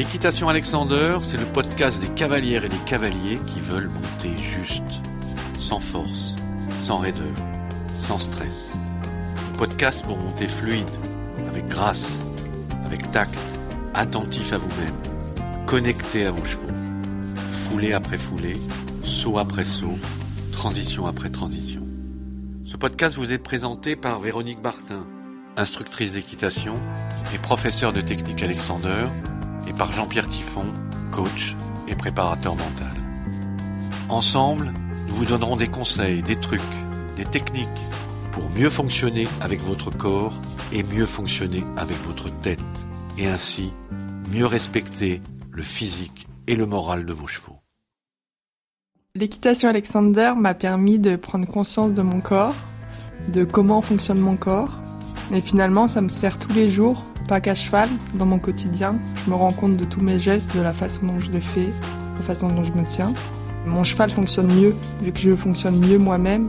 L'équitation Alexander, c'est le podcast des cavalières et des cavaliers qui veulent monter juste, sans force, sans raideur, sans stress. Podcast pour monter fluide, avec grâce, avec tact, attentif à vous-même, connecté à vos chevaux, foulée après foulée, saut après saut, transition après transition. Ce podcast vous est présenté par Véronique Bartin, instructrice d'équitation et professeure de technique Alexander, et par Jean-Pierre Tiffon, coach et préparateur mental. Ensemble, nous vous donnerons des conseils, des trucs, des techniques pour mieux fonctionner avec votre corps et mieux fonctionner avec votre tête, et ainsi mieux respecter le physique et le moral de vos chevaux. L'équitation Alexander m'a permis de prendre conscience de mon corps, de comment fonctionne mon corps, et finalement ça me sert tous les jours, pas qu'à cheval, dans mon quotidien. Je me rends compte de tous mes gestes, de la façon dont je les fais, de la façon dont je me tiens. Mon cheval fonctionne mieux, vu que je fonctionne mieux moi-même.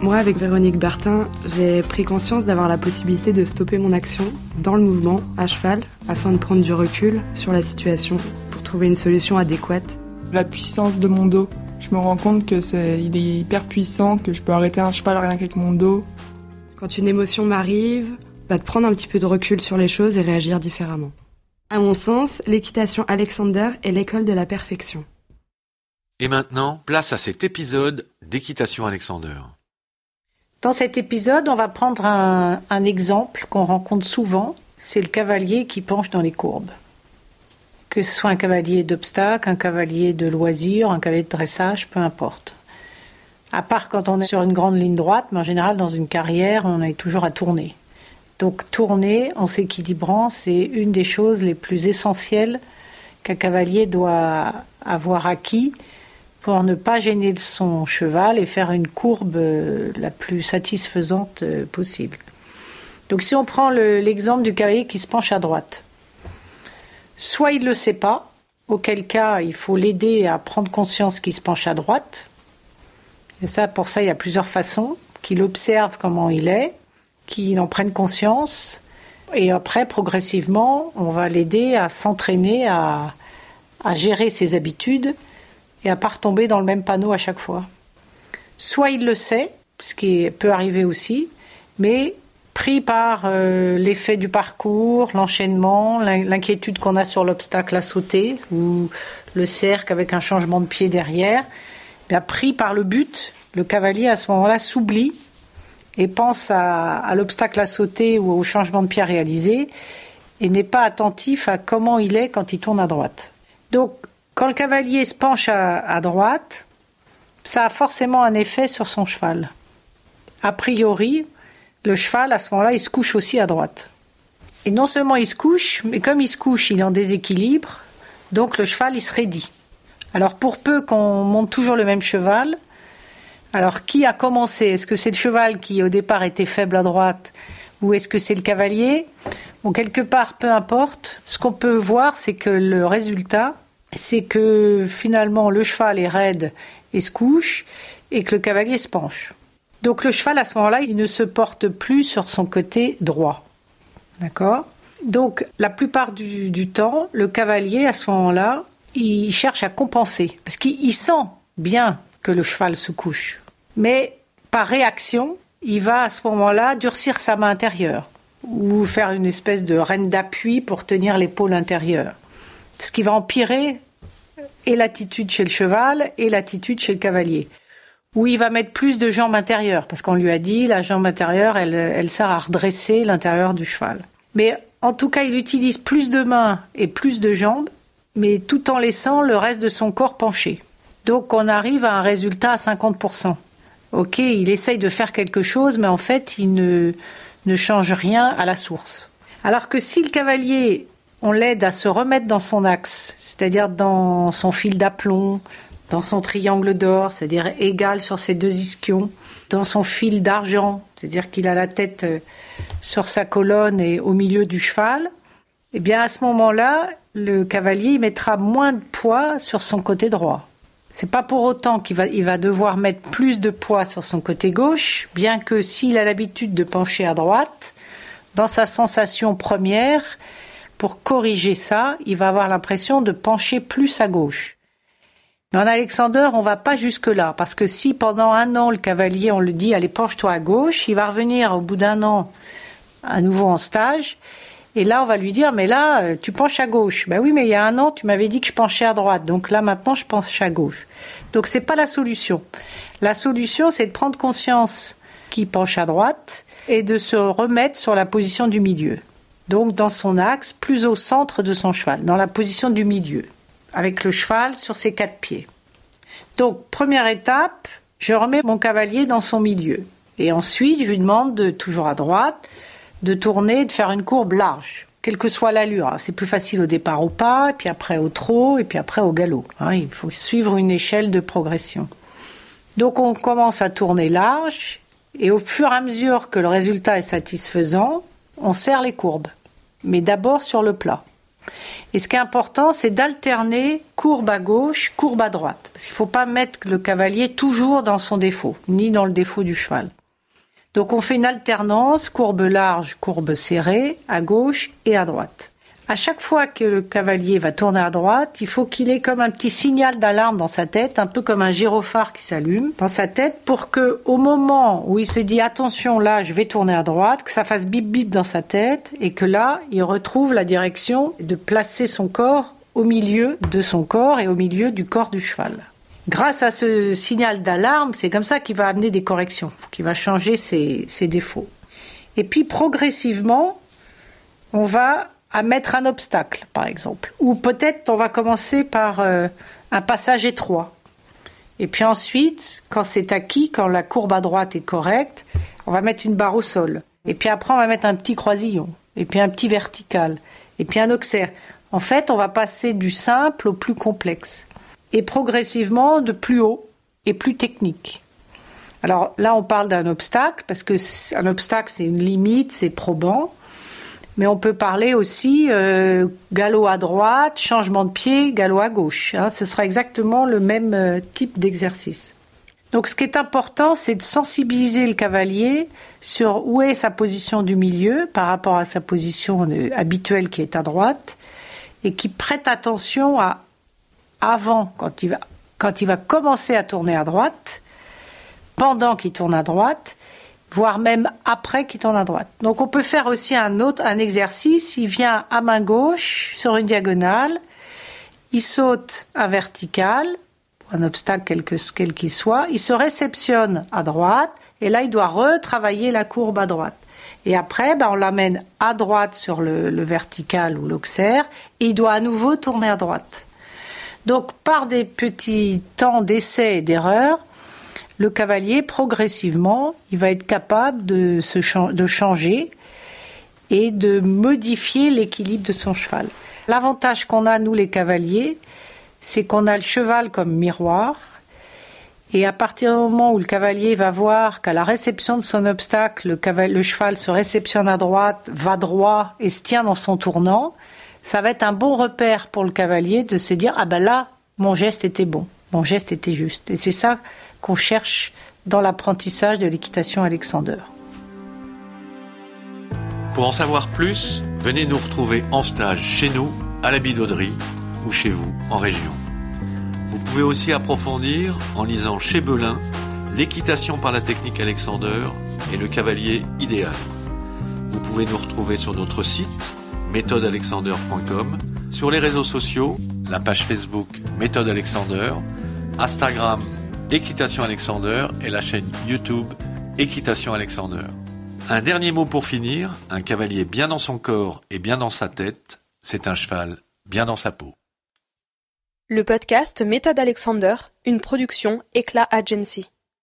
Moi, avec Véronique Bertin, j'ai pris conscience d'avoir la possibilité de stopper mon action dans le mouvement, à cheval, afin de prendre du recul sur la situation pour trouver une solution adéquate. La puissance de mon dos. Je me rends compte que c'est, il est hyper puissant, que je peux arrêter un cheval rien qu'avec mon dos. Quand une émotion m'arrive, bah, de prendre un petit peu de recul sur les choses et réagir différemment. À mon sens, l'équitation Alexander est l'école de la perfection. Et maintenant, place à cet épisode d'équitation Alexander. Dans cet épisode, on va prendre un, un exemple qu'on rencontre souvent, c'est le cavalier qui penche dans les courbes. Que ce soit un cavalier d'obstacle, un cavalier de loisir, un cavalier de dressage, peu importe. À part quand on est sur une grande ligne droite, mais en général dans une carrière, on est toujours à tourner. Donc tourner en s'équilibrant, c'est une des choses les plus essentielles qu'un cavalier doit avoir acquis pour ne pas gêner son cheval et faire une courbe euh, la plus satisfaisante euh, possible. Donc si on prend l'exemple du cavalier qui se penche à droite, soit il ne le sait pas, auquel cas il faut l'aider à prendre conscience qu'il se penche à droite. Et ça, pour ça, il y a plusieurs façons. Qu'il observe comment il est, qu'il en prenne conscience. Et après, progressivement, on va l'aider à s'entraîner, à, gérer ses habitudes et à pas retomber dans le même panneau à chaque fois. Soit il le sait, ce qui peut arriver aussi, mais pris par euh, l'effet du parcours, l'enchaînement, l'inquiétude qu'on a sur l'obstacle à sauter ou le cercle avec un changement de pied derrière, bien, pris par le but, le cavalier à ce moment-là s'oublie et pense à, à l'obstacle à sauter ou au changement de pied réalisé et n'est pas attentif à comment il est quand il tourne à droite. Donc quand le cavalier se penche à, à, droite, ça a forcément un effet sur son cheval. A priori, le cheval, à ce moment-là, il se couche aussi à droite. Et non seulement il se couche, mais comme il se couche, il est en déséquilibre, donc le cheval, il se raidit. Alors pour peu qu'on monte toujours le même cheval, alors qui a commencé? Est-ce que c'est le cheval qui au départ était faible à droite ou est-ce que c'est le cavalier? Bon, quelque part, peu importe. Ce qu'on peut voir, c'est que le résultat, c'est que finalement le cheval est raide et se couche et que le cavalier se penche. Donc le cheval à ce moment-là, il ne se porte plus sur son côté droit. D'accord? Donc la plupart du, temps, le cavalier à ce moment-là, il cherche à compenser parce qu'il sent bien que le cheval se couche. Mais par réaction, il va à ce moment-là durcir sa main intérieure ou faire une espèce de reine d'appui pour tenir l'épaule intérieure. Ce qui va empirer et l'attitude chez le cheval et l'attitude chez le cavalier. Où il va mettre plus de jambes intérieures, parce qu'on lui a dit la jambe intérieure, elle, elle sert à redresser l'intérieur du cheval. Mais en tout cas, il utilise plus de mains et plus de jambes, mais tout en laissant le reste de son corps penché. Donc on arrive à un résultat à 50%. Ok, il essaye de faire quelque chose, mais en fait, il ne, ne change rien à la source. Alors que si le cavalier on l'aide à se remettre dans son axe, c'est-à-dire dans son fil d'aplomb, dans son triangle d'or, c'est-à-dire égal sur ses deux ischions, dans son fil d'argent, c'est-à-dire qu'il a la tête euh, sur sa colonne et au milieu du cheval, eh bien à ce moment-là, le cavalier mettra moins de poids sur son côté droit. C'est pas pour autant qu'il va, il va devoir mettre plus de poids sur son côté gauche, bien que s'il a l'habitude de pencher à droite, dans sa sensation première, pour corriger ça, il va avoir l'impression de pencher plus à gauche. Mais en Alexander, on va pas jusque là, parce que si pendant un an le cavalier, on le dit, allez penche-toi à gauche, il va revenir au bout d'un an à nouveau en stage, et là on va lui dire, mais là euh, tu penches à gauche. Ben oui, mais il y a un an tu m'avais dit que je penchais à droite, donc là maintenant je penche à gauche. Donc c'est pas la solution. La solution, c'est de prendre conscience qu'il penche à droite et de se remettre sur la position du milieu. Donc dans son axe, plus au centre de son cheval, dans la position du milieu avec le cheval sur ses quatre pieds. Donc, première étape, je remets mon cavalier dans son milieu. Et ensuite, je lui demande, de, toujours à droite, de tourner, de faire une courbe large, quelle que soit l'allure. C'est plus facile au départ au pas, et puis après au trot, et puis après au galop. Hein. il faut suivre une échelle de progression. Donc, on commence à tourner large, et au fur et à mesure que le résultat est satisfaisant, on serre les courbes. Mais d'abord sur le plat. Et ce qui est important, c'est d'alterner courbe à gauche, courbe à droite. Parce qu'il ne faut pas mettre le cavalier toujours dans son défaut, ni dans le défaut du cheval. Donc on fait une alternance, courbe large, courbe serrée, à gauche et à droite. À chaque fois que le cavalier va tourner à droite, il faut qu'il ait comme un petit signal d'alarme dans sa tête, un peu comme un gyrophare qui s'allume dans sa tête pour que au moment où il se dit attention là, je vais tourner à droite, que ça fasse bip bip dans sa tête et que là, il retrouve la direction de placer son corps au milieu de son corps et au milieu du corps du cheval. Grâce à ce signal d'alarme, c'est comme ça qu'il va amener des corrections, qu'il va changer ses, défauts. Et puis progressivement, on va mettre un obstacle, par exemple. Ou peut-être on va commencer par euh, un passage étroit. Et puis ensuite, quand c'est acquis, quand la courbe à droite est correcte, on va mettre une barre au sol. Et puis après, on va mettre un petit croisillon. Et puis un petit vertical. Et puis un auxerre. En fait, on va passer du simple au plus complexe. Et progressivement de plus haut et plus technique. Alors là, on parle d'un obstacle, parce que un obstacle, c'est une limite, c'est probant. Mais on peut parler aussi euh, galop à droite, changement de pied, galop à gauche. Hein. ce sera exactement le même euh, type d'exercice. Donc ce qui est important, c'est de sensibiliser le cavalier sur où est sa position du milieu par rapport à sa position euh, habituelle qui est à droite et qui prête attention à avant quand il va quand il va commencer à tourner à droite, pendant qu'il tourne à droite voire même après qu'il tourne à droite. Donc on peut faire aussi un autre un exercice. Il vient à main gauche sur une diagonale, il saute à vertical, un obstacle quel qu'il soit, il se réceptionne à droite et là il doit retravailler la courbe à droite. Et après, ben, on l'amène à droite sur le, le vertical ou l'auxerre et il doit à nouveau tourner à droite. Donc par des petits temps d'essai et d'erreur, le cavalier, progressivement, il va être capable de, se de changer et de modifier l'équilibre de son cheval. L'avantage qu'on a, nous les cavaliers, c'est qu'on a le cheval comme miroir. Et à partir du moment où le cavalier va voir qu'à la réception de son obstacle, le, le, cheval se réceptionne à droite, va droit et se tient dans son tournant, ça va être un bon repère pour le cavalier de se dire ah ben là mon geste était bon, mon geste était juste. Et c'est ça qu'on cherche dans l'apprentissage de l'équitation Alexander. Pour en savoir plus, venez nous retrouver en stage chez nous, à la Bidauderie, ou chez vous, en région. Vous pouvez aussi approfondir en lisant chez Belin l'équitation par la technique Alexander et le cavalier idéal. Vous pouvez nous retrouver sur notre site méthodealexander.com, sur les réseaux sociaux, la page Facebook Méthode Alexander, Instagram Équitation Alexander et la chaîne YouTube Équitation Alexander. Un dernier mot pour finir, un cavalier bien dans son corps et bien dans sa tête, c'est un cheval bien dans sa peau. Le podcast Méthode Alexander, une production Éclat Agency.